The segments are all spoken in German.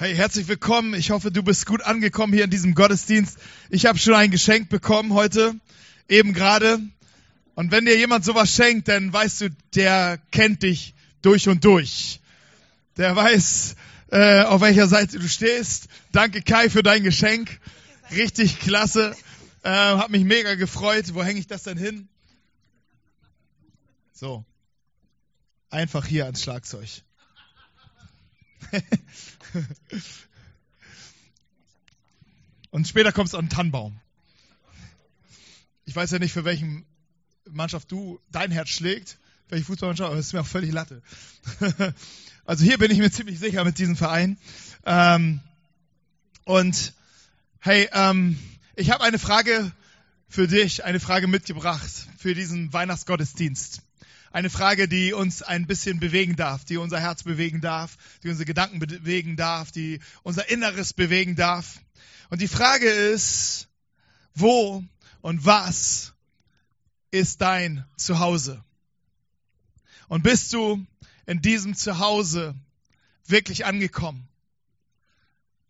Hey, herzlich willkommen. Ich hoffe, du bist gut angekommen hier in diesem Gottesdienst. Ich habe schon ein Geschenk bekommen heute, eben gerade. Und wenn dir jemand sowas schenkt, dann weißt du, der kennt dich durch und durch. Der weiß, äh, auf welcher Seite du stehst. Danke Kai für dein Geschenk. Richtig klasse. Äh, hat mich mega gefreut. Wo hänge ich das denn hin? So. Einfach hier ans Schlagzeug. Und später kommst du an den Tannenbaum. Ich weiß ja nicht, für welchen Mannschaft du dein Herz schlägt, welche Fußballmannschaft, aber das ist mir auch völlig Latte. also hier bin ich mir ziemlich sicher mit diesem Verein. Ähm, und hey, ähm, ich habe eine Frage für dich, eine Frage mitgebracht für diesen Weihnachtsgottesdienst. Eine Frage, die uns ein bisschen bewegen darf, die unser Herz bewegen darf, die unsere Gedanken bewegen darf, die unser Inneres bewegen darf. Und die Frage ist, wo und was ist dein Zuhause? Und bist du in diesem Zuhause wirklich angekommen?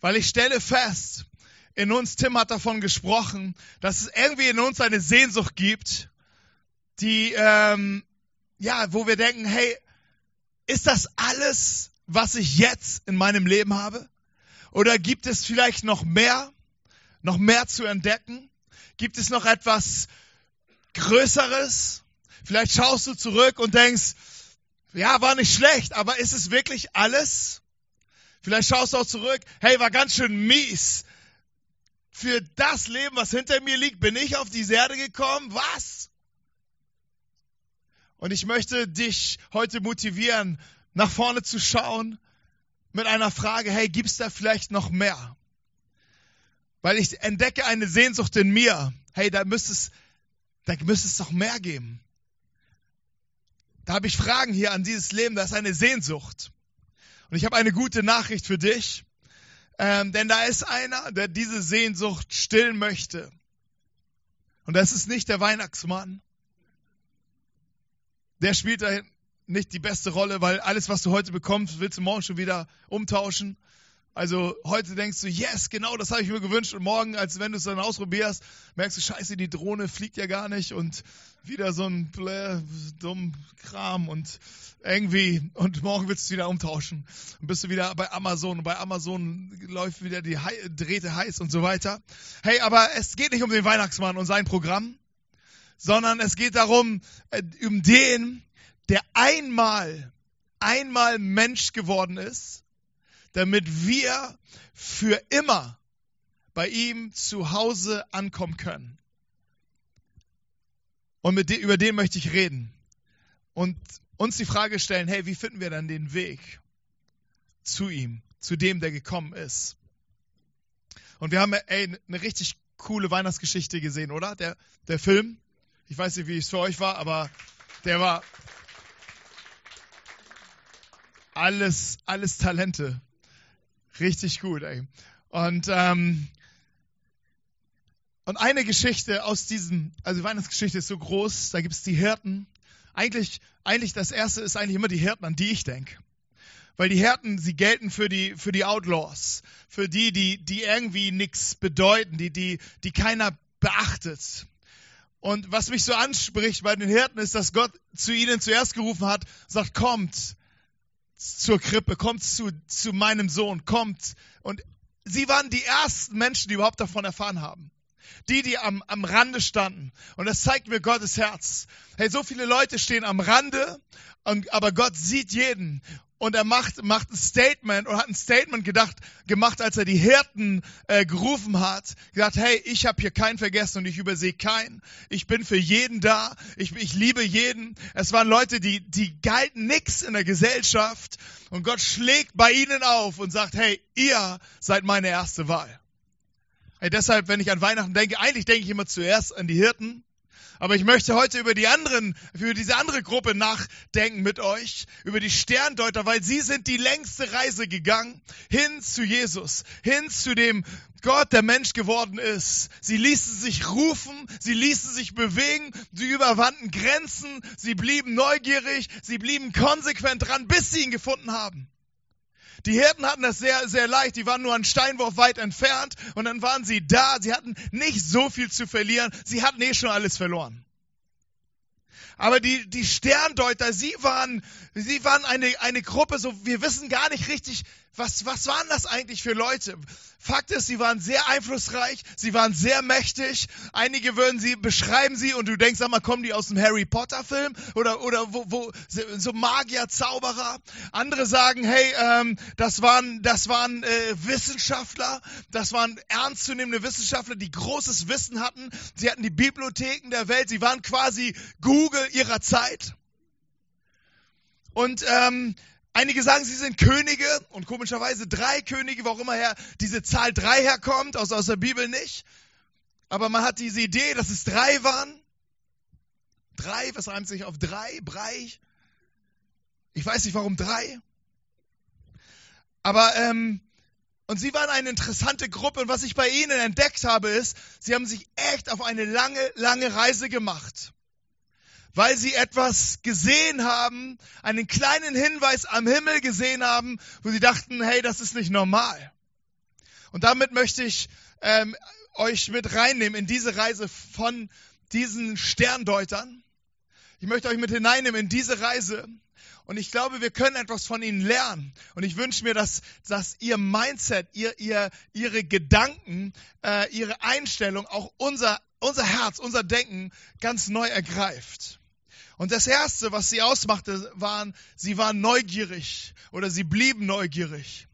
Weil ich stelle fest, in uns, Tim hat davon gesprochen, dass es irgendwie in uns eine Sehnsucht gibt, die ähm, ja, wo wir denken, hey, ist das alles, was ich jetzt in meinem Leben habe? Oder gibt es vielleicht noch mehr, noch mehr zu entdecken? Gibt es noch etwas Größeres? Vielleicht schaust du zurück und denkst, ja, war nicht schlecht, aber ist es wirklich alles? Vielleicht schaust du auch zurück, hey, war ganz schön mies. Für das Leben, was hinter mir liegt, bin ich auf diese Erde gekommen. Was? Und ich möchte dich heute motivieren, nach vorne zu schauen mit einer Frage, hey, gibt's da vielleicht noch mehr? Weil ich entdecke eine Sehnsucht in mir. Hey, da müsste es, da müsste es doch mehr geben. Da habe ich Fragen hier an dieses Leben, da ist eine Sehnsucht. Und ich habe eine gute Nachricht für dich, ähm, denn da ist einer, der diese Sehnsucht stillen möchte. Und das ist nicht der Weihnachtsmann, der spielt da nicht die beste Rolle, weil alles, was du heute bekommst, willst du morgen schon wieder umtauschen. Also heute denkst du, yes, genau das habe ich mir gewünscht. Und morgen, als wenn du es dann ausprobierst, merkst du, scheiße, die Drohne fliegt ja gar nicht und wieder so ein Blä, dumm Kram und irgendwie, und morgen willst du wieder umtauschen. Und bist du wieder bei Amazon und bei Amazon läuft wieder die Drähte heiß und so weiter. Hey, aber es geht nicht um den Weihnachtsmann und sein Programm sondern es geht darum, äh, um den, der einmal, einmal Mensch geworden ist, damit wir für immer bei ihm zu Hause ankommen können. Und dem, über den möchte ich reden. Und uns die Frage stellen, hey, wie finden wir dann den Weg zu ihm, zu dem, der gekommen ist? Und wir haben ey, eine richtig coole Weihnachtsgeschichte gesehen, oder? Der, der Film. Ich weiß nicht, wie es für euch war, aber der war alles, alles Talente. Richtig gut, ey. Und, ähm, und eine Geschichte aus diesem, also die Weihnachtsgeschichte ist so groß, da gibt es die Hirten. Eigentlich, eigentlich das erste ist eigentlich immer die Hirten, an die ich denke. Weil die Hirten, sie gelten für die, für die Outlaws, für die, die, die irgendwie nichts bedeuten, die, die, die keiner beachtet. Und was mich so anspricht bei den Hirten ist, dass Gott zu ihnen zuerst gerufen hat, sagt, kommt zur Krippe, kommt zu, zu meinem Sohn, kommt. Und sie waren die ersten Menschen, die überhaupt davon erfahren haben. Die, die am, am Rande standen. Und das zeigt mir Gottes Herz. Hey, so viele Leute stehen am Rande, aber Gott sieht jeden und er macht, macht ein Statement und hat ein Statement gedacht, gemacht, als er die Hirten äh, gerufen hat. Gesagt, hey, ich habe hier keinen vergessen und ich übersehe keinen. Ich bin für jeden da. Ich, ich liebe jeden. Es waren Leute, die, die galten nix in der Gesellschaft und Gott schlägt bei ihnen auf und sagt, hey, ihr seid meine erste Wahl. Hey, deshalb, wenn ich an Weihnachten denke, eigentlich denke ich immer zuerst an die Hirten. Aber ich möchte heute über die anderen, über diese andere Gruppe nachdenken mit euch, über die Sterndeuter, weil sie sind die längste Reise gegangen hin zu Jesus, hin zu dem Gott, der Mensch geworden ist. Sie ließen sich rufen, sie ließen sich bewegen, sie überwanden Grenzen, sie blieben neugierig, sie blieben konsequent dran, bis sie ihn gefunden haben. Die Hirten hatten das sehr, sehr leicht. Die waren nur einen Steinwurf weit entfernt und dann waren sie da. Sie hatten nicht so viel zu verlieren. Sie hatten eh schon alles verloren. Aber die, die Sterndeuter, sie waren, sie waren eine, eine Gruppe, so, wir wissen gar nicht richtig, was, was waren das eigentlich für Leute? Fakt ist, sie waren sehr einflussreich, sie waren sehr mächtig. Einige würden sie, beschreiben sie und du denkst, sag mal, kommen die aus dem Harry Potter Film? Oder, oder wo, wo, so Magier, Zauberer? Andere sagen, hey, ähm, das waren, das waren äh, Wissenschaftler, das waren ernstzunehmende Wissenschaftler, die großes Wissen hatten. Sie hatten die Bibliotheken der Welt, sie waren quasi Google ihrer Zeit. Und ähm, Einige sagen, sie sind Könige und komischerweise drei Könige, warum immer her diese Zahl drei herkommt, aus, aus der Bibel nicht. Aber man hat diese Idee, dass es drei waren. Drei, was reimt sich auf drei? Brei? Ich weiß nicht, warum drei. Aber, ähm, und sie waren eine interessante Gruppe und was ich bei ihnen entdeckt habe, ist, sie haben sich echt auf eine lange, lange Reise gemacht weil sie etwas gesehen haben, einen kleinen Hinweis am Himmel gesehen haben, wo sie dachten, hey, das ist nicht normal. Und damit möchte ich ähm, euch mit reinnehmen in diese Reise von diesen Sterndeutern. Ich möchte euch mit hineinnehmen in diese Reise. Und ich glaube, wir können etwas von ihnen lernen. Und ich wünsche mir, dass, dass ihr Mindset, ihr, ihr, ihre Gedanken, äh, ihre Einstellung, auch unser, unser Herz, unser Denken ganz neu ergreift. Und das Erste, was sie ausmachte, waren, sie waren neugierig oder sie blieben neugierig.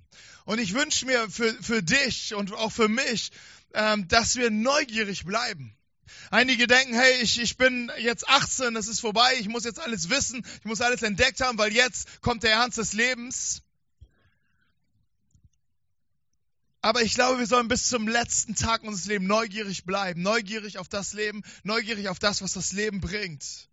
Und ich wünsche mir für, für dich und auch für mich, ähm, dass wir neugierig bleiben. Einige denken, hey, ich, ich bin jetzt 18, es ist vorbei, ich muss jetzt alles wissen, ich muss alles entdeckt haben, weil jetzt kommt der Ernst des Lebens. Aber ich glaube, wir sollen bis zum letzten Tag unseres Lebens neugierig bleiben, neugierig auf das Leben, neugierig auf das, was das Leben bringt.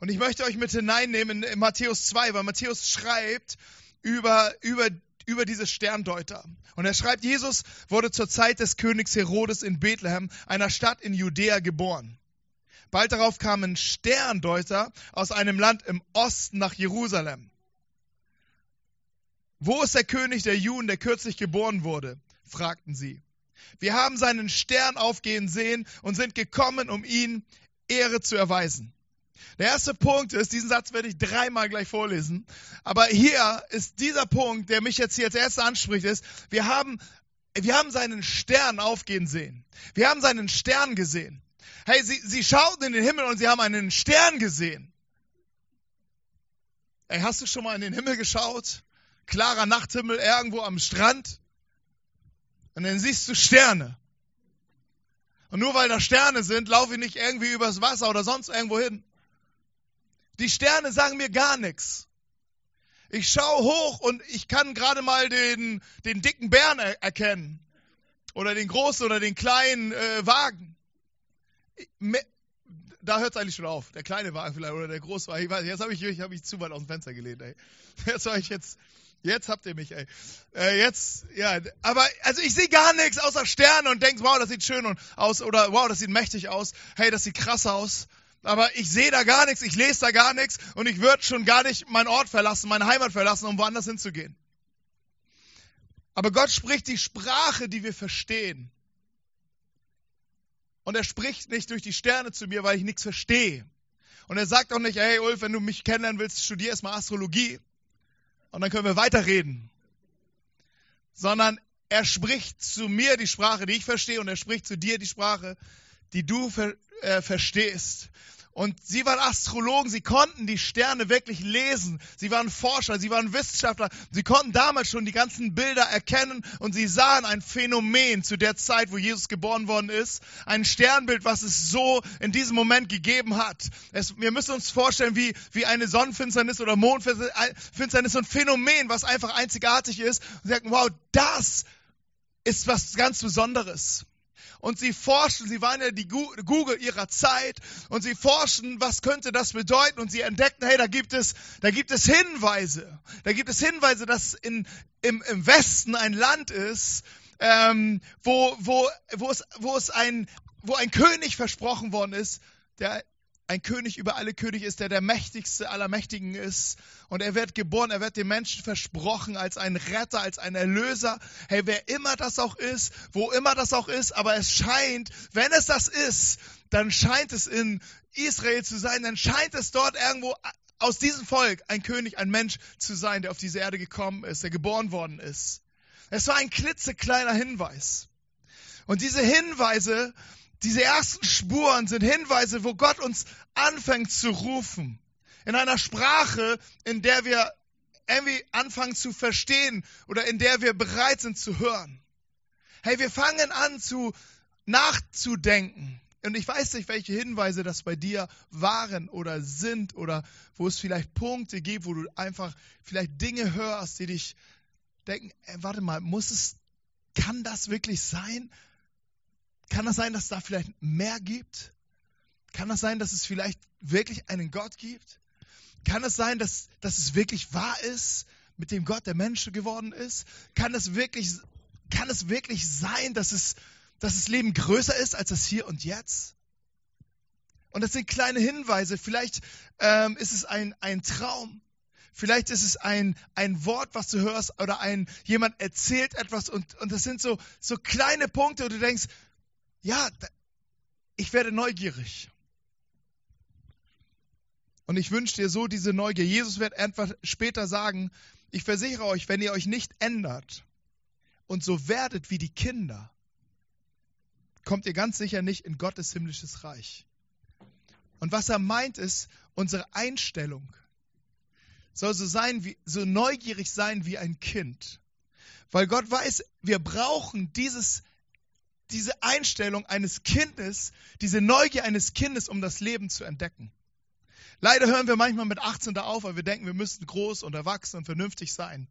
Und ich möchte euch mit hineinnehmen in Matthäus 2, weil Matthäus schreibt über, über, über diese Sterndeuter. Und er schreibt, Jesus wurde zur Zeit des Königs Herodes in Bethlehem, einer Stadt in Judäa, geboren. Bald darauf kamen Sterndeuter aus einem Land im Osten nach Jerusalem. Wo ist der König der Juden, der kürzlich geboren wurde? fragten sie. Wir haben seinen Stern aufgehen sehen und sind gekommen, um ihn Ehre zu erweisen. Der erste Punkt ist, diesen Satz werde ich dreimal gleich vorlesen, aber hier ist dieser Punkt, der mich jetzt hier als erster anspricht, ist, wir haben, wir haben seinen Stern aufgehen sehen. Wir haben seinen Stern gesehen. Hey, sie, sie schauten in den Himmel und sie haben einen Stern gesehen. Ey, hast du schon mal in den Himmel geschaut? Klarer Nachthimmel irgendwo am Strand? Und dann siehst du Sterne. Und nur weil da Sterne sind, laufe ich nicht irgendwie übers Wasser oder sonst irgendwo hin. Die Sterne sagen mir gar nichts. Ich schaue hoch und ich kann gerade mal den, den dicken Bären er erkennen. Oder den großen oder den kleinen äh, Wagen. Da hört es eigentlich schon auf. Der kleine Wagen vielleicht oder der große Wagen. Ich weiß, jetzt habe ich, ich hab mich zu weit aus dem Fenster gelehnt. Ey. Jetzt ich jetzt, jetzt habt ihr mich. Ey. Äh, jetzt, ja. Aber also ich sehe gar nichts außer Sterne und denke, wow, das sieht schön aus oder wow, das sieht mächtig aus. Hey, das sieht krass aus aber ich sehe da gar nichts, ich lese da gar nichts und ich würde schon gar nicht meinen Ort verlassen, meine Heimat verlassen, um woanders hinzugehen. Aber Gott spricht die Sprache, die wir verstehen. Und er spricht nicht durch die Sterne zu mir, weil ich nichts verstehe. Und er sagt auch nicht, hey Ulf, wenn du mich kennenlernen willst, studier erstmal Astrologie und dann können wir weiterreden. Sondern er spricht zu mir die Sprache, die ich verstehe und er spricht zu dir die Sprache, die du ver äh, verstehst. Und sie waren Astrologen, sie konnten die Sterne wirklich lesen. Sie waren Forscher, sie waren Wissenschaftler. Sie konnten damals schon die ganzen Bilder erkennen und sie sahen ein Phänomen zu der Zeit, wo Jesus geboren worden ist. Ein Sternbild, was es so in diesem Moment gegeben hat. Es, wir müssen uns vorstellen, wie, wie eine Sonnenfinsternis oder Mondfinsternis, so ein Phänomen, was einfach einzigartig ist. Und sie sagten, wow, das ist was ganz Besonderes und sie forschen, sie waren ja die Google ihrer Zeit. Und sie forschen, was könnte das bedeuten? Und sie entdeckten, hey, da gibt es, da gibt es Hinweise, da gibt es Hinweise, dass in, im, im Westen ein Land ist, ähm, wo, wo, wo, es, wo es ein, wo ein König versprochen worden ist, der ein König über alle Könige ist, der der mächtigste aller Mächtigen ist. Und er wird geboren, er wird den Menschen versprochen als ein Retter, als ein Erlöser. Hey, wer immer das auch ist, wo immer das auch ist, aber es scheint, wenn es das ist, dann scheint es in Israel zu sein, dann scheint es dort irgendwo aus diesem Volk ein König, ein Mensch zu sein, der auf diese Erde gekommen ist, der geboren worden ist. Es war ein klitzekleiner Hinweis. Und diese Hinweise diese ersten Spuren sind Hinweise, wo Gott uns anfängt zu rufen. In einer Sprache, in der wir irgendwie anfangen zu verstehen oder in der wir bereit sind zu hören. Hey, wir fangen an zu nachzudenken. Und ich weiß nicht, welche Hinweise das bei dir waren oder sind oder wo es vielleicht Punkte gibt, wo du einfach vielleicht Dinge hörst, die dich denken, ey, warte mal, muss es, kann das wirklich sein? Kann das sein, dass es da vielleicht mehr gibt? Kann das sein, dass es vielleicht wirklich einen Gott gibt? Kann es sein, dass, dass es wirklich wahr ist, mit dem Gott der Mensch geworden ist? Kann es wirklich, kann es wirklich sein, dass es, dass das Leben größer ist als das Hier und Jetzt? Und das sind kleine Hinweise. Vielleicht ähm, ist es ein, ein Traum. Vielleicht ist es ein, ein Wort, was du hörst, oder ein, jemand erzählt etwas und, und das sind so, so kleine Punkte, wo du denkst, ja, ich werde neugierig. Und ich wünsche dir so diese Neugier. Jesus wird einfach später sagen, ich versichere euch, wenn ihr euch nicht ändert und so werdet wie die Kinder, kommt ihr ganz sicher nicht in Gottes himmlisches Reich. Und was er meint ist, unsere Einstellung soll so sein, wie, so neugierig sein wie ein Kind. Weil Gott weiß, wir brauchen dieses diese Einstellung eines Kindes, diese Neugier eines Kindes, um das Leben zu entdecken. Leider hören wir manchmal mit 18 da auf, weil wir denken, wir müssten groß und erwachsen und vernünftig sein.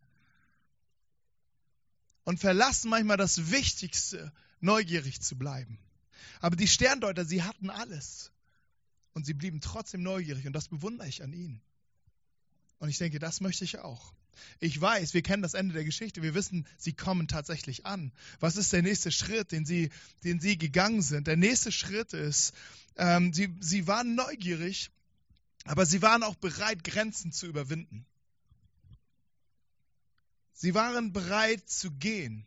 Und verlassen manchmal das Wichtigste, neugierig zu bleiben. Aber die Sterndeuter, sie hatten alles. Und sie blieben trotzdem neugierig. Und das bewundere ich an ihnen. Und ich denke, das möchte ich auch. Ich weiß, wir kennen das Ende der Geschichte. Wir wissen, sie kommen tatsächlich an. Was ist der nächste Schritt, den sie, den sie gegangen sind? Der nächste Schritt ist, ähm, sie, sie waren neugierig, aber sie waren auch bereit, Grenzen zu überwinden. Sie waren bereit zu gehen.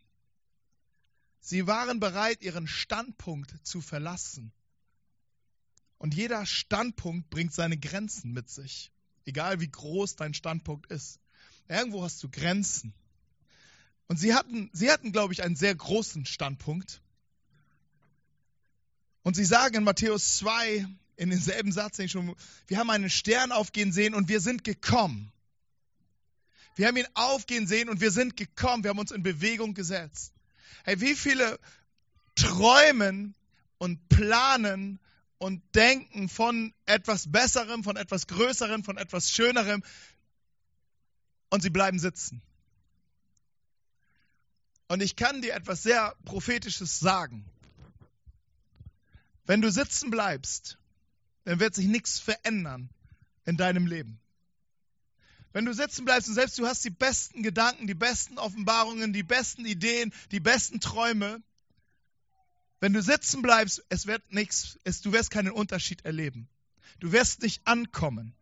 Sie waren bereit, ihren Standpunkt zu verlassen. Und jeder Standpunkt bringt seine Grenzen mit sich, egal wie groß dein Standpunkt ist. Irgendwo hast du Grenzen. Und sie hatten, sie hatten, glaube ich, einen sehr großen Standpunkt. Und sie sagen in Matthäus 2, in demselben Satz, den ich schon, wir haben einen Stern aufgehen sehen und wir sind gekommen. Wir haben ihn aufgehen sehen und wir sind gekommen. Wir haben uns in Bewegung gesetzt. Hey, wie viele träumen und planen und denken von etwas Besserem, von etwas Größerem, von etwas Schönerem, und sie bleiben sitzen. Und ich kann dir etwas sehr Prophetisches sagen. Wenn du sitzen bleibst, dann wird sich nichts verändern in deinem Leben. Wenn du sitzen bleibst und selbst du hast die besten Gedanken, die besten Offenbarungen, die besten Ideen, die besten Träume, wenn du sitzen bleibst, es wird nichts, es, du wirst keinen Unterschied erleben. Du wirst nicht ankommen.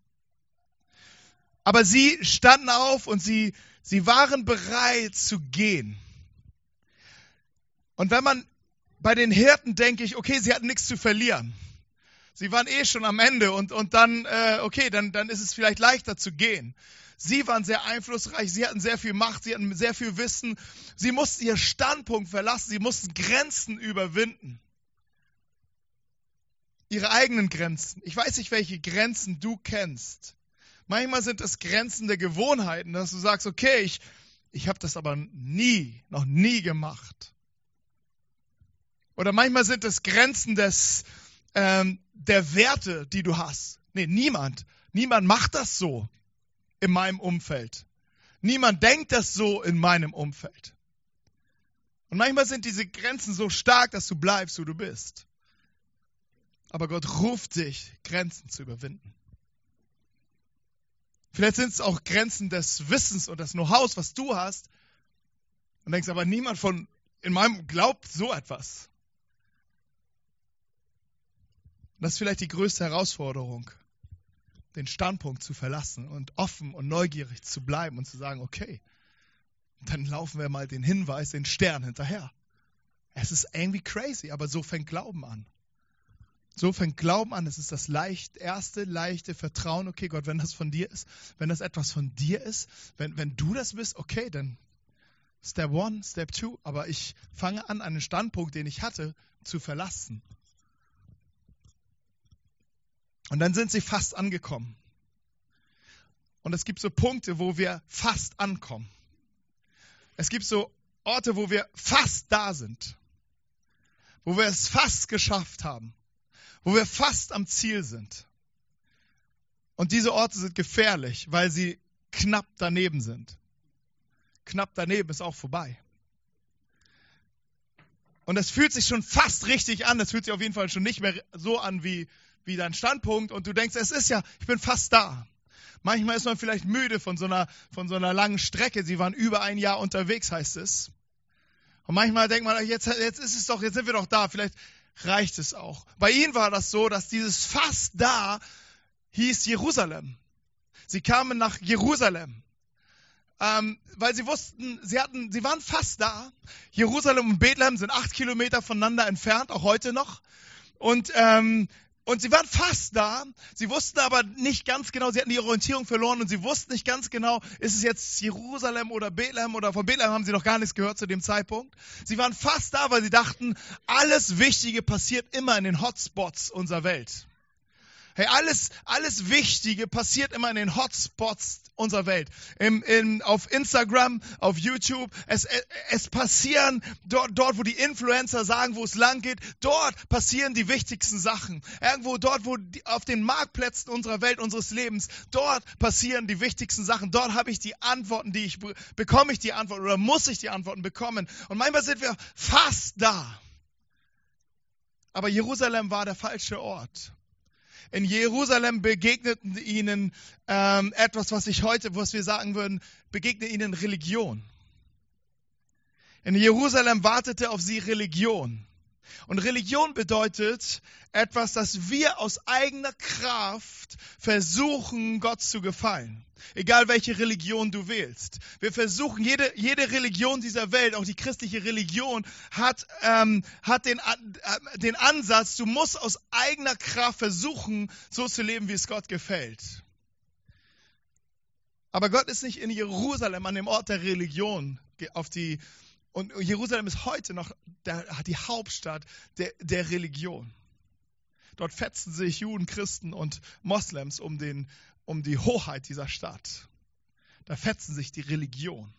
Aber sie standen auf und sie, sie waren bereit zu gehen. Und wenn man bei den Hirten denke ich, okay, sie hatten nichts zu verlieren. Sie waren eh schon am Ende und, und dann, äh, okay, dann, dann ist es vielleicht leichter zu gehen. Sie waren sehr einflussreich, sie hatten sehr viel Macht, sie hatten sehr viel Wissen. Sie mussten ihr Standpunkt verlassen, sie mussten Grenzen überwinden. Ihre eigenen Grenzen. Ich weiß nicht, welche Grenzen du kennst. Manchmal sind es Grenzen der Gewohnheiten, dass du sagst, okay, ich, ich habe das aber nie, noch nie gemacht. Oder manchmal sind es Grenzen des, ähm, der Werte, die du hast. Nee, niemand. Niemand macht das so in meinem Umfeld. Niemand denkt das so in meinem Umfeld. Und manchmal sind diese Grenzen so stark, dass du bleibst, wo du bist. Aber Gott ruft dich, Grenzen zu überwinden. Vielleicht sind es auch Grenzen des Wissens und des Know-hows, was du hast. Und denkst aber, niemand von in meinem glaubt so etwas. Das ist vielleicht die größte Herausforderung, den Standpunkt zu verlassen und offen und neugierig zu bleiben und zu sagen, okay, dann laufen wir mal den Hinweis, den Stern hinterher. Es ist irgendwie crazy, aber so fängt Glauben an. So fängt Glauben an. Es ist das leicht, erste leichte Vertrauen. Okay, Gott, wenn das von dir ist, wenn das etwas von dir ist, wenn, wenn du das bist, okay, dann Step one, Step two. Aber ich fange an, einen Standpunkt, den ich hatte, zu verlassen. Und dann sind sie fast angekommen. Und es gibt so Punkte, wo wir fast ankommen. Es gibt so Orte, wo wir fast da sind. Wo wir es fast geschafft haben. Wo wir fast am Ziel sind. Und diese Orte sind gefährlich, weil sie knapp daneben sind. Knapp daneben ist auch vorbei. Und es fühlt sich schon fast richtig an. Es fühlt sich auf jeden Fall schon nicht mehr so an wie, wie dein Standpunkt. Und du denkst, es ist ja, ich bin fast da. Manchmal ist man vielleicht müde von so einer, von so einer langen Strecke. Sie waren über ein Jahr unterwegs, heißt es. Und manchmal denkt man, jetzt, jetzt ist es doch, jetzt sind wir doch da. Vielleicht reicht es auch. Bei ihnen war das so, dass dieses fast da hieß Jerusalem. Sie kamen nach Jerusalem ähm, weil sie wussten, sie hatten, sie waren fast da. Jerusalem und Bethlehem sind acht Kilometer voneinander entfernt, auch heute noch. Und ähm, und sie waren fast da. Sie wussten aber nicht ganz genau, sie hatten die Orientierung verloren und sie wussten nicht ganz genau, ist es jetzt Jerusalem oder Bethlehem oder von Bethlehem haben sie noch gar nichts gehört zu dem Zeitpunkt. Sie waren fast da, weil sie dachten, alles Wichtige passiert immer in den Hotspots unserer Welt. Hey, alles, alles Wichtige passiert immer in den Hotspots unserer Welt. Im, in, auf Instagram, auf YouTube. Es, es passieren dort, dort, wo die Influencer sagen, wo es lang geht. Dort passieren die wichtigsten Sachen. Irgendwo dort, wo die, auf den Marktplätzen unserer Welt, unseres Lebens, dort passieren die wichtigsten Sachen. Dort habe ich die Antworten, die ich bekomme ich die Antworten oder muss ich die Antworten bekommen. Und manchmal sind wir fast da. Aber Jerusalem war der falsche Ort in Jerusalem begegneten ihnen ähm, etwas, was ich heute, was wir sagen würden, begegnet ihnen Religion. In Jerusalem wartete auf sie Religion. Und Religion bedeutet etwas, das wir aus eigener Kraft versuchen, Gott zu gefallen. Egal welche Religion du wählst. Wir versuchen, jede, jede Religion dieser Welt, auch die christliche Religion, hat, ähm, hat den, äh, den Ansatz, du musst aus eigener Kraft versuchen, so zu leben, wie es Gott gefällt. Aber Gott ist nicht in Jerusalem, an dem Ort der Religion, auf die, und Jerusalem ist heute noch der, die Hauptstadt der, der Religion. Dort fetzen sich Juden, Christen und Moslems um, den, um die Hoheit dieser Stadt. Da fetzen sich die Religion.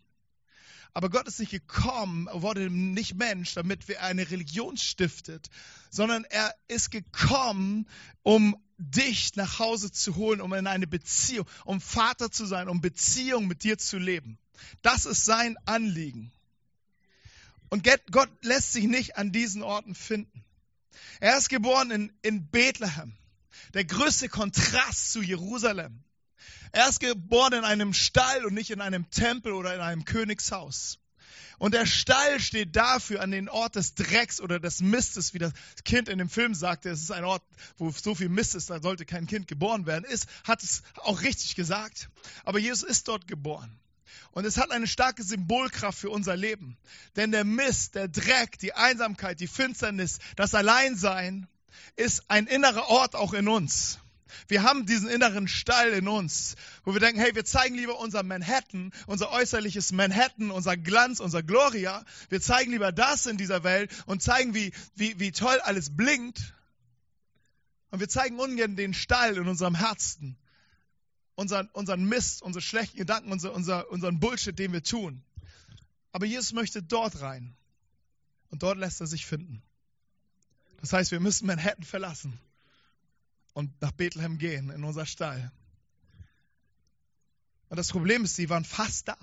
Aber Gott ist nicht gekommen, wurde nicht Mensch, damit wir eine Religion stiftet, sondern er ist gekommen, um dich nach Hause zu holen, um in eine Beziehung, um Vater zu sein, um Beziehung mit dir zu leben. Das ist sein Anliegen. Und Gott lässt sich nicht an diesen Orten finden. Er ist geboren in, in Bethlehem. Der größte Kontrast zu Jerusalem. Er ist geboren in einem Stall und nicht in einem Tempel oder in einem Königshaus. Und der Stall steht dafür an den Ort des Drecks oder des Mistes, wie das Kind in dem Film sagte, es ist ein Ort, wo so viel Mist ist, da sollte kein Kind geboren werden, ist, hat es auch richtig gesagt. Aber Jesus ist dort geboren. Und es hat eine starke Symbolkraft für unser Leben. Denn der Mist, der Dreck, die Einsamkeit, die Finsternis, das Alleinsein ist ein innerer Ort auch in uns. Wir haben diesen inneren Stall in uns, wo wir denken, hey, wir zeigen lieber unser Manhattan, unser äußerliches Manhattan, unser Glanz, unser Gloria. Wir zeigen lieber das in dieser Welt und zeigen, wie, wie, wie toll alles blinkt. Und wir zeigen ungern den Stall in unserem Herzen, unseren, unseren Mist, unsere schlechten Gedanken, unser, unser, unseren Bullshit, den wir tun. Aber Jesus möchte dort rein. Und dort lässt er sich finden. Das heißt, wir müssen Manhattan verlassen und nach Bethlehem gehen, in unser Stall. Und das Problem ist, sie waren fast da.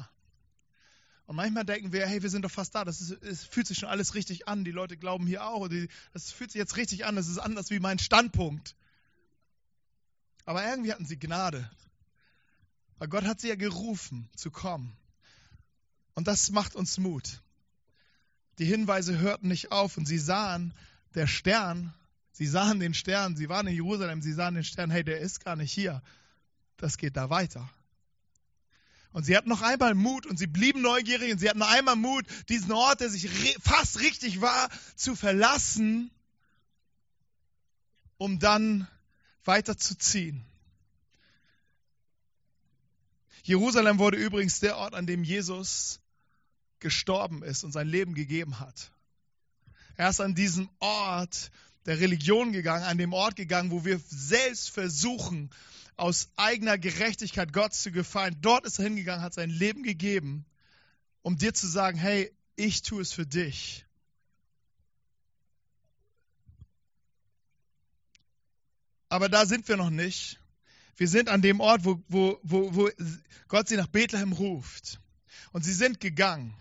Und manchmal denken wir, hey, wir sind doch fast da. Das ist, es fühlt sich schon alles richtig an. Die Leute glauben hier auch. Die, das fühlt sich jetzt richtig an. Das ist anders wie mein Standpunkt. Aber irgendwie hatten sie Gnade. Weil Gott hat sie ja gerufen, zu kommen. Und das macht uns Mut. Die Hinweise hörten nicht auf und sie sahen, der Stern Sie sahen den Stern, sie waren in Jerusalem, sie sahen den Stern, hey, der ist gar nicht hier. Das geht da weiter. Und sie hatten noch einmal Mut und sie blieben neugierig und sie hatten noch einmal Mut, diesen Ort, der sich fast richtig war, zu verlassen, um dann weiterzuziehen. Jerusalem wurde übrigens der Ort, an dem Jesus gestorben ist und sein Leben gegeben hat. Er ist an diesem Ort der Religion gegangen, an dem Ort gegangen, wo wir selbst versuchen, aus eigener Gerechtigkeit Gott zu gefallen. Dort ist er hingegangen, hat sein Leben gegeben, um dir zu sagen, hey, ich tue es für dich. Aber da sind wir noch nicht. Wir sind an dem Ort, wo, wo, wo, wo Gott sie nach Bethlehem ruft. Und sie sind gegangen.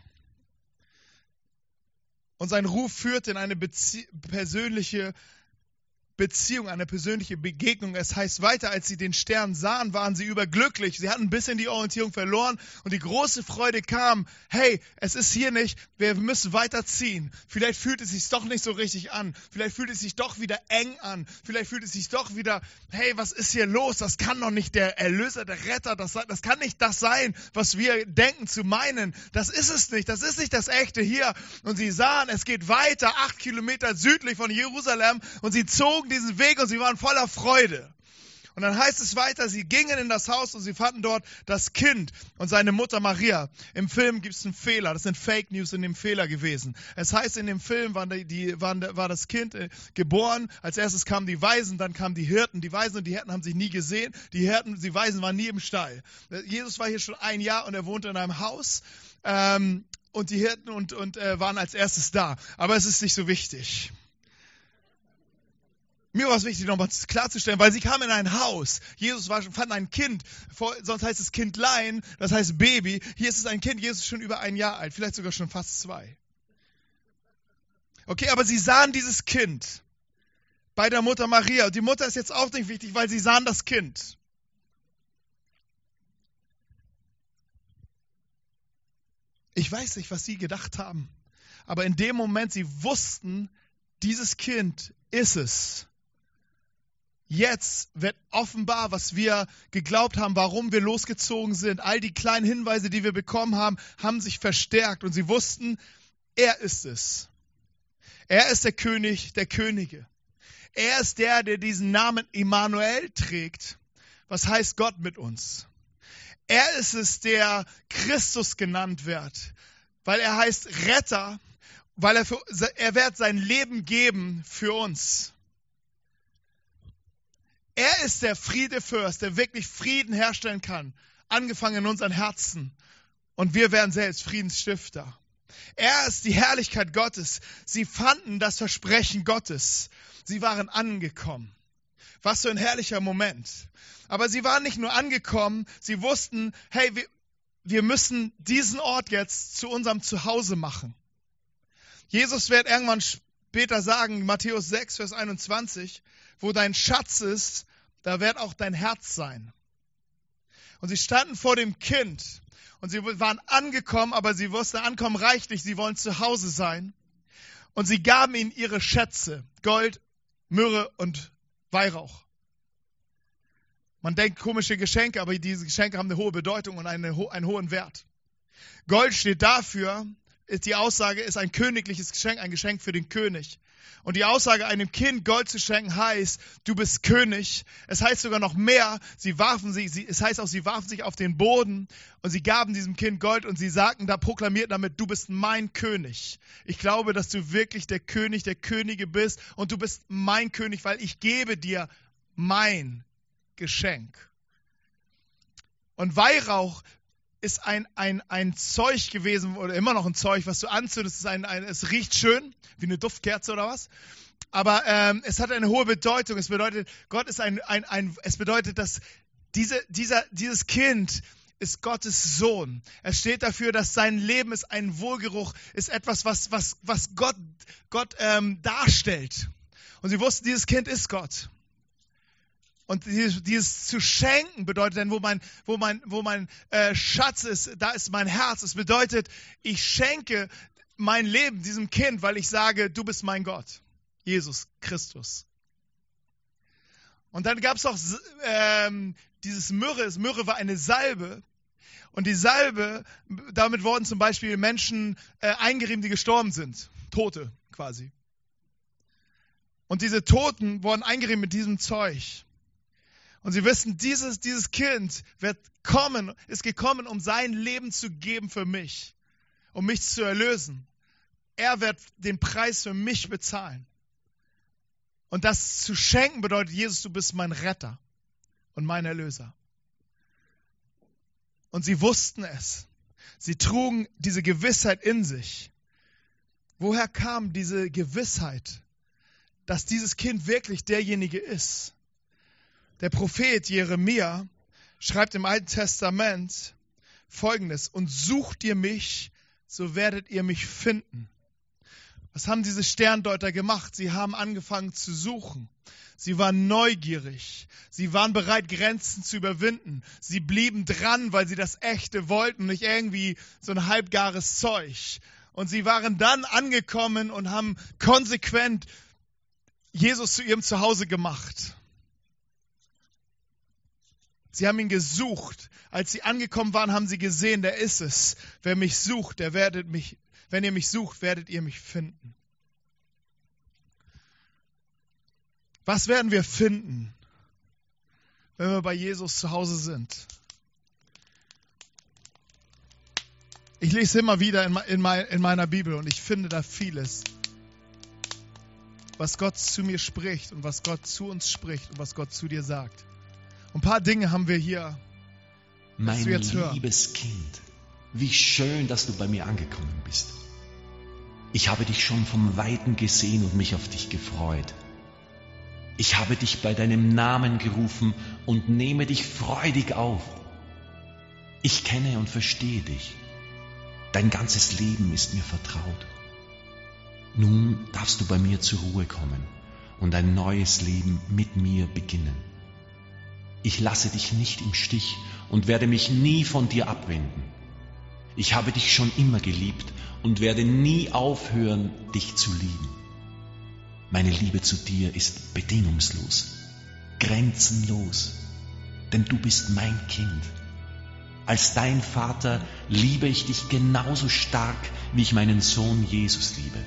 Und sein Ruf führt in eine Bezie persönliche Beziehung, eine persönliche Begegnung. Es heißt weiter, als sie den Stern sahen, waren sie überglücklich. Sie hatten ein bisschen die Orientierung verloren und die große Freude kam, hey, es ist hier nicht, wir müssen weiterziehen. Vielleicht fühlt es sich doch nicht so richtig an. Vielleicht fühlt es sich doch wieder eng an. Vielleicht fühlt es sich doch wieder, hey, was ist hier los? Das kann doch nicht der Erlöser, der Retter, das, das kann nicht das sein, was wir denken zu meinen. Das ist es nicht, das ist nicht das Echte hier. Und sie sahen, es geht weiter, acht Kilometer südlich von Jerusalem und sie zogen diesen Weg und sie waren voller Freude. Und dann heißt es weiter, sie gingen in das Haus und sie fanden dort das Kind und seine Mutter Maria. Im Film gibt es einen Fehler, das sind Fake News in dem Fehler gewesen. Es heißt, in dem Film waren die, die, waren, war das Kind äh, geboren, als erstes kamen die Weisen, dann kamen die Hirten. Die Weisen und die Hirten haben sich nie gesehen, die Hirten, die Weisen waren nie im Stall. Jesus war hier schon ein Jahr und er wohnte in einem Haus. Ähm, und die Hirten und, und äh, waren als erstes da. Aber es ist nicht so wichtig. Mir war es wichtig, nochmal klarzustellen, weil sie kam in ein Haus. Jesus war, fand ein Kind, sonst heißt es Kindlein, das heißt Baby. Hier ist es ein Kind, Jesus ist schon über ein Jahr alt, vielleicht sogar schon fast zwei. Okay, aber sie sahen dieses Kind bei der Mutter Maria. Und die Mutter ist jetzt auch nicht wichtig, weil sie sahen das Kind. Ich weiß nicht, was sie gedacht haben, aber in dem Moment, sie wussten, dieses Kind ist es. Jetzt wird offenbar, was wir geglaubt haben, warum wir losgezogen sind. All die kleinen Hinweise, die wir bekommen haben, haben sich verstärkt und sie wussten, er ist es. Er ist der König der Könige. Er ist der, der diesen Namen Immanuel trägt. Was heißt Gott mit uns? Er ist es, der Christus genannt wird, weil er heißt Retter, weil er, für, er wird sein Leben geben für uns. Er ist der Friedefürst, der wirklich Frieden herstellen kann, angefangen in unseren Herzen. Und wir werden selbst Friedensstifter. Er ist die Herrlichkeit Gottes. Sie fanden das Versprechen Gottes. Sie waren angekommen. Was für ein herrlicher Moment. Aber sie waren nicht nur angekommen, sie wussten, hey, wir, wir müssen diesen Ort jetzt zu unserem Zuhause machen. Jesus wird irgendwann später sagen, Matthäus 6, Vers 21, wo dein Schatz ist, da wird auch dein Herz sein. Und sie standen vor dem Kind und sie waren angekommen, aber sie wussten, ankommen reicht nicht, sie wollen zu Hause sein. Und sie gaben ihnen ihre Schätze, Gold, Myrrhe und Weihrauch. Man denkt komische Geschenke, aber diese Geschenke haben eine hohe Bedeutung und eine, einen hohen Wert. Gold steht dafür, ist die Aussage ist ein königliches Geschenk, ein Geschenk für den König. Und die Aussage, einem Kind Gold zu schenken, heißt, du bist König. Es heißt sogar noch mehr, sie warfen sich, sie, es heißt auch, sie warfen sich auf den Boden und sie gaben diesem Kind Gold und sie sagten, da proklamierten damit, du bist mein König. Ich glaube, dass du wirklich der König der Könige bist und du bist mein König, weil ich gebe dir mein Geschenk. Und Weihrauch ist ein, ein, ein Zeug gewesen oder immer noch ein Zeug, was du anzündest. Es, ist ein, ein, es riecht schön, wie eine Duftkerze oder was. Aber ähm, es hat eine hohe Bedeutung. Es bedeutet, Gott ist ein, ein, ein es bedeutet, dass diese, dieser, dieses Kind ist Gottes Sohn. Es steht dafür, dass sein Leben ist ein Wohlgeruch, ist etwas, was, was, was Gott, Gott ähm, darstellt. Und sie wussten, dieses Kind ist Gott. Und dieses, dieses, zu schenken bedeutet dann, wo mein, wo mein, wo mein äh, Schatz ist, da ist mein Herz. Es bedeutet, ich schenke mein Leben diesem Kind, weil ich sage, du bist mein Gott, Jesus Christus. Und dann gab es auch ähm, dieses Myrrhe. Myrrhe war eine Salbe. Und die Salbe, damit wurden zum Beispiel Menschen äh, eingerieben, die gestorben sind. Tote quasi. Und diese Toten wurden eingerieben mit diesem Zeug. Und sie wissen, dieses, dieses Kind wird kommen, ist gekommen, um sein Leben zu geben für mich, um mich zu erlösen. Er wird den Preis für mich bezahlen. Und das zu schenken bedeutet, Jesus, du bist mein Retter und mein Erlöser. Und sie wussten es. Sie trugen diese Gewissheit in sich. Woher kam diese Gewissheit, dass dieses Kind wirklich derjenige ist? Der Prophet Jeremia schreibt im Alten Testament Folgendes, und sucht ihr mich, so werdet ihr mich finden. Was haben diese Sterndeuter gemacht? Sie haben angefangen zu suchen. Sie waren neugierig. Sie waren bereit, Grenzen zu überwinden. Sie blieben dran, weil sie das Echte wollten, nicht irgendwie so ein halbgares Zeug. Und sie waren dann angekommen und haben konsequent Jesus zu ihrem Zuhause gemacht. Sie haben ihn gesucht. Als sie angekommen waren, haben sie gesehen, der ist es. Wer mich sucht, der werdet mich, wenn ihr mich sucht, werdet ihr mich finden. Was werden wir finden, wenn wir bei Jesus zu Hause sind? Ich lese immer wieder in, meiner Bibel und ich finde da vieles, was Gott zu mir spricht und was Gott zu uns spricht und was Gott zu dir sagt. Ein paar Dinge haben wir hier. Mein liebes hören. Kind, wie schön, dass du bei mir angekommen bist. Ich habe dich schon vom Weiten gesehen und mich auf dich gefreut. Ich habe dich bei deinem Namen gerufen und nehme dich freudig auf. Ich kenne und verstehe dich. Dein ganzes Leben ist mir vertraut. Nun darfst du bei mir zur Ruhe kommen und ein neues Leben mit mir beginnen. Ich lasse dich nicht im Stich und werde mich nie von dir abwenden. Ich habe dich schon immer geliebt und werde nie aufhören, dich zu lieben. Meine Liebe zu dir ist bedingungslos, grenzenlos, denn du bist mein Kind. Als dein Vater liebe ich dich genauso stark, wie ich meinen Sohn Jesus liebe.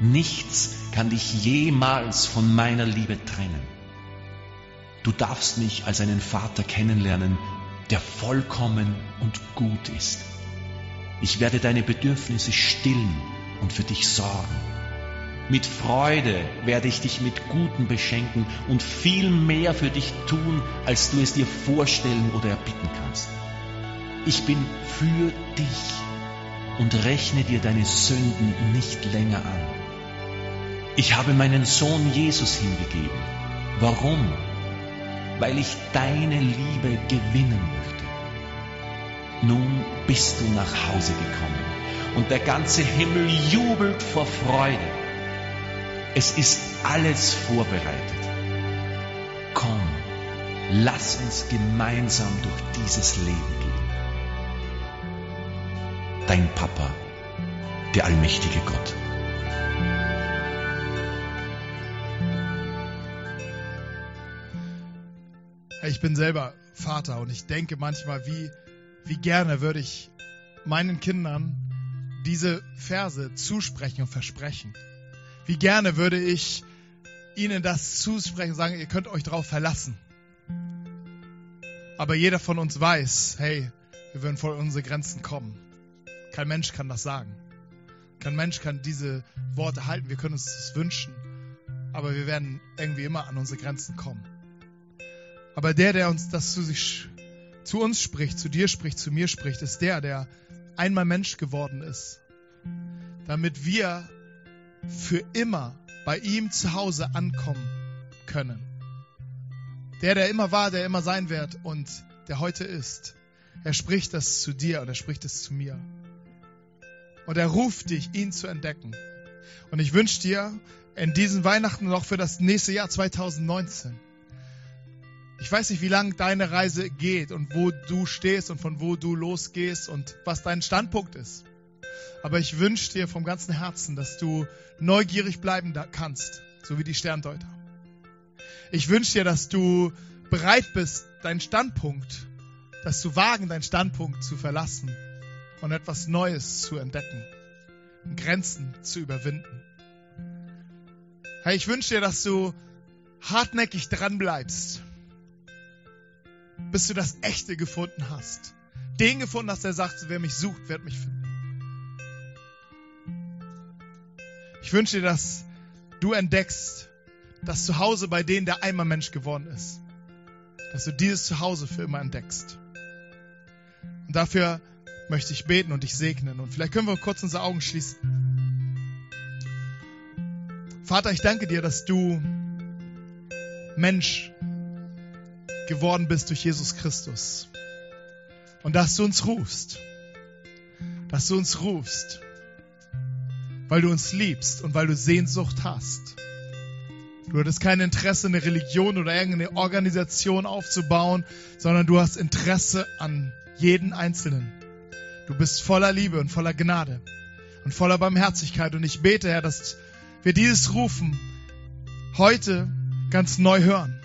Nichts kann dich jemals von meiner Liebe trennen. Du darfst mich als einen Vater kennenlernen, der vollkommen und gut ist. Ich werde deine Bedürfnisse stillen und für dich sorgen. Mit Freude werde ich dich mit Guten beschenken und viel mehr für dich tun, als du es dir vorstellen oder erbitten kannst. Ich bin für dich und rechne dir deine Sünden nicht länger an. Ich habe meinen Sohn Jesus hingegeben. Warum? Weil ich deine Liebe gewinnen möchte. Nun bist du nach Hause gekommen und der ganze Himmel jubelt vor Freude. Es ist alles vorbereitet. Komm, lass uns gemeinsam durch dieses Leben gehen. Dein Papa, der allmächtige Gott. Ich bin selber Vater und ich denke manchmal, wie, wie gerne würde ich meinen Kindern diese Verse zusprechen und versprechen. Wie gerne würde ich ihnen das zusprechen und sagen, ihr könnt euch darauf verlassen. Aber jeder von uns weiß, hey, wir werden vor unsere Grenzen kommen. Kein Mensch kann das sagen. Kein Mensch kann diese Worte halten. Wir können uns das wünschen. Aber wir werden irgendwie immer an unsere Grenzen kommen. Aber der, der uns das zu sich, zu uns spricht, zu dir spricht, zu mir spricht, ist der, der einmal Mensch geworden ist, damit wir für immer bei ihm zu Hause ankommen können. Der, der immer war, der immer sein wird und der heute ist. Er spricht das zu dir und er spricht es zu mir. Und er ruft dich, ihn zu entdecken. Und ich wünsche dir in diesen Weihnachten und auch für das nächste Jahr 2019, ich weiß nicht, wie lang deine Reise geht und wo du stehst und von wo du losgehst und was dein Standpunkt ist. Aber ich wünsche dir vom ganzen Herzen, dass du neugierig bleiben kannst, so wie die Sterndeuter. Ich wünsche dir, dass du bereit bist, deinen Standpunkt, dass du wagen, deinen Standpunkt zu verlassen und etwas Neues zu entdecken Grenzen zu überwinden. Hey, ich wünsche dir, dass du hartnäckig dran bleibst, bis du das Echte gefunden hast. Den gefunden hast, der sagt, wer mich sucht, wird mich finden. Ich wünsche dir, dass du entdeckst, das Zuhause bei denen der einmal Mensch geworden ist. Dass du dieses Zuhause für immer entdeckst. Und dafür möchte ich beten und dich segnen. Und vielleicht können wir kurz unsere Augen schließen. Vater, ich danke dir, dass du Mensch geworden bist durch Jesus Christus. Und dass du uns rufst. Dass du uns rufst. Weil du uns liebst und weil du Sehnsucht hast. Du hattest kein Interesse, eine Religion oder irgendeine Organisation aufzubauen, sondern du hast Interesse an jeden Einzelnen. Du bist voller Liebe und voller Gnade und voller Barmherzigkeit. Und ich bete, Herr, dass wir dieses Rufen heute ganz neu hören.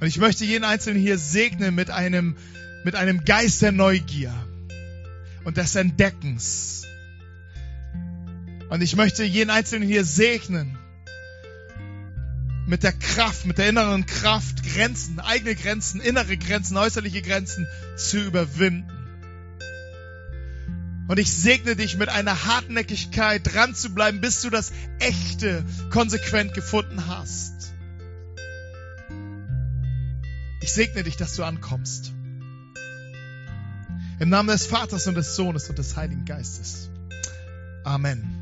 Und ich möchte jeden Einzelnen hier segnen mit einem, mit einem Geist der Neugier und des Entdeckens. Und ich möchte jeden Einzelnen hier segnen mit der Kraft, mit der inneren Kraft, Grenzen, eigene Grenzen, innere Grenzen, äußerliche Grenzen zu überwinden. Und ich segne dich mit einer Hartnäckigkeit dran zu bleiben, bis du das Echte konsequent gefunden hast. Ich segne dich, dass du ankommst. Im Namen des Vaters und des Sohnes und des Heiligen Geistes. Amen.